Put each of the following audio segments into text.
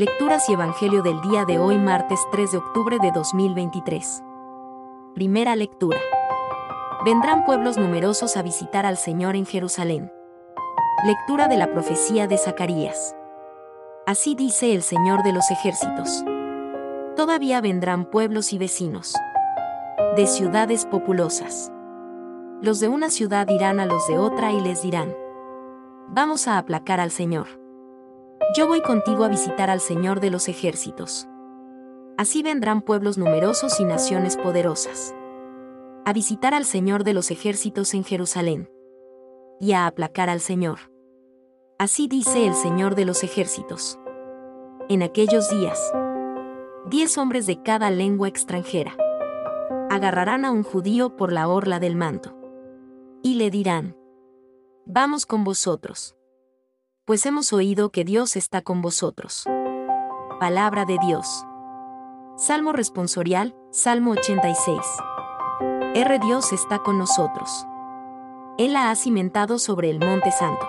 Lecturas y Evangelio del día de hoy martes 3 de octubre de 2023. Primera lectura. Vendrán pueblos numerosos a visitar al Señor en Jerusalén. Lectura de la profecía de Zacarías. Así dice el Señor de los ejércitos. Todavía vendrán pueblos y vecinos. De ciudades populosas. Los de una ciudad irán a los de otra y les dirán. Vamos a aplacar al Señor yo voy contigo a visitar al Señor de los ejércitos. Así vendrán pueblos numerosos y naciones poderosas. A visitar al Señor de los ejércitos en Jerusalén. Y a aplacar al Señor. Así dice el Señor de los ejércitos. En aquellos días, diez hombres de cada lengua extranjera agarrarán a un judío por la orla del manto. Y le dirán, Vamos con vosotros pues hemos oído que Dios está con vosotros. Palabra de Dios. Salmo responsorial, Salmo 86. R. Dios está con nosotros. Él la ha cimentado sobre el monte santo.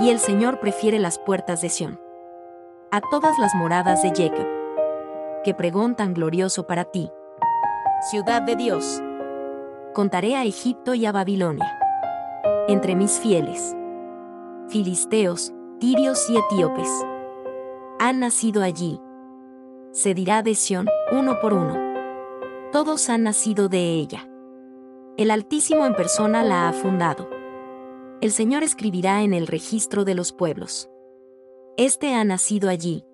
Y el Señor prefiere las puertas de Sión. A todas las moradas de Jacob. Que pregón tan glorioso para ti. Ciudad de Dios. Contaré a Egipto y a Babilonia. Entre mis fieles filisteos, tirios y etíopes. Han nacido allí. Se dirá de Sión, uno por uno. Todos han nacido de ella. El Altísimo en persona la ha fundado. El Señor escribirá en el registro de los pueblos. Este ha nacido allí.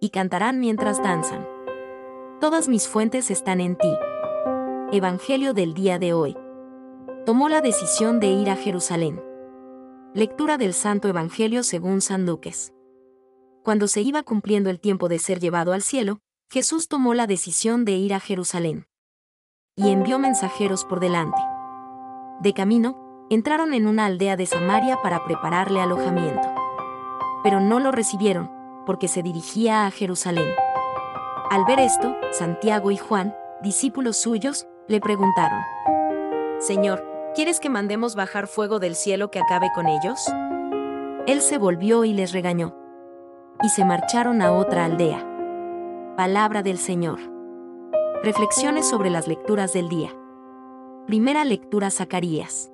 Y cantarán mientras danzan. Todas mis fuentes están en ti. Evangelio del día de hoy. Tomó la decisión de ir a Jerusalén. Lectura del Santo Evangelio según San Lucas. Cuando se iba cumpliendo el tiempo de ser llevado al cielo, Jesús tomó la decisión de ir a Jerusalén. Y envió mensajeros por delante. De camino, entraron en una aldea de Samaria para prepararle alojamiento. Pero no lo recibieron, porque se dirigía a Jerusalén. Al ver esto, Santiago y Juan, discípulos suyos, le preguntaron, Señor, ¿Quieres que mandemos bajar fuego del cielo que acabe con ellos? Él se volvió y les regañó. Y se marcharon a otra aldea. Palabra del Señor. Reflexiones sobre las lecturas del día. Primera lectura Zacarías.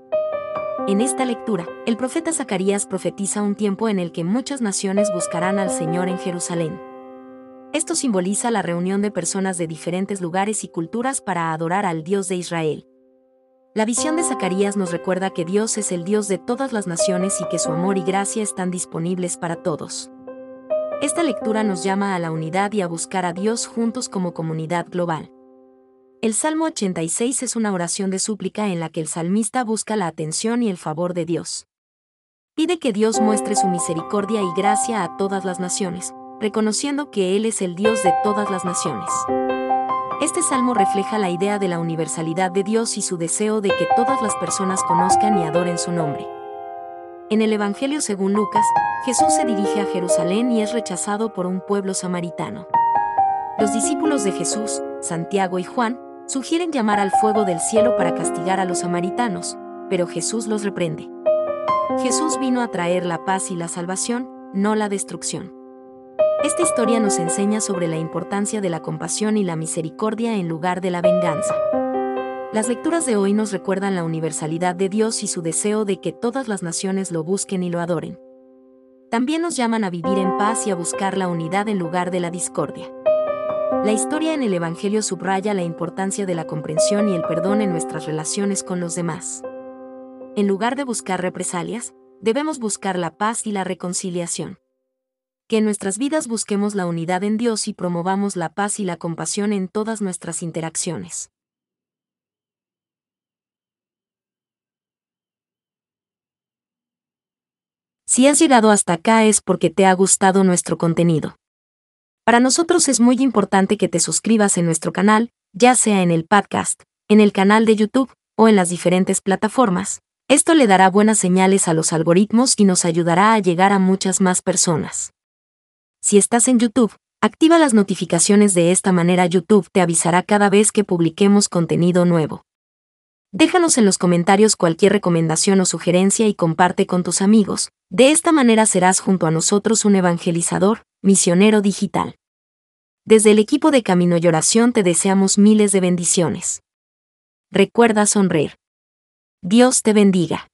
En esta lectura, el profeta Zacarías profetiza un tiempo en el que muchas naciones buscarán al Señor en Jerusalén. Esto simboliza la reunión de personas de diferentes lugares y culturas para adorar al Dios de Israel. La visión de Zacarías nos recuerda que Dios es el Dios de todas las naciones y que su amor y gracia están disponibles para todos. Esta lectura nos llama a la unidad y a buscar a Dios juntos como comunidad global. El Salmo 86 es una oración de súplica en la que el salmista busca la atención y el favor de Dios. Pide que Dios muestre su misericordia y gracia a todas las naciones, reconociendo que Él es el Dios de todas las naciones. Este salmo refleja la idea de la universalidad de Dios y su deseo de que todas las personas conozcan y adoren su nombre. En el Evangelio según Lucas, Jesús se dirige a Jerusalén y es rechazado por un pueblo samaritano. Los discípulos de Jesús, Santiago y Juan, sugieren llamar al fuego del cielo para castigar a los samaritanos, pero Jesús los reprende. Jesús vino a traer la paz y la salvación, no la destrucción. Esta historia nos enseña sobre la importancia de la compasión y la misericordia en lugar de la venganza. Las lecturas de hoy nos recuerdan la universalidad de Dios y su deseo de que todas las naciones lo busquen y lo adoren. También nos llaman a vivir en paz y a buscar la unidad en lugar de la discordia. La historia en el Evangelio subraya la importancia de la comprensión y el perdón en nuestras relaciones con los demás. En lugar de buscar represalias, debemos buscar la paz y la reconciliación que en nuestras vidas busquemos la unidad en Dios y promovamos la paz y la compasión en todas nuestras interacciones. Si has llegado hasta acá es porque te ha gustado nuestro contenido. Para nosotros es muy importante que te suscribas en nuestro canal, ya sea en el podcast, en el canal de YouTube o en las diferentes plataformas. Esto le dará buenas señales a los algoritmos y nos ayudará a llegar a muchas más personas. Si estás en YouTube, activa las notificaciones de esta manera YouTube te avisará cada vez que publiquemos contenido nuevo. Déjanos en los comentarios cualquier recomendación o sugerencia y comparte con tus amigos. De esta manera serás junto a nosotros un evangelizador, misionero digital. Desde el equipo de Camino y Oración te deseamos miles de bendiciones. Recuerda sonreír. Dios te bendiga.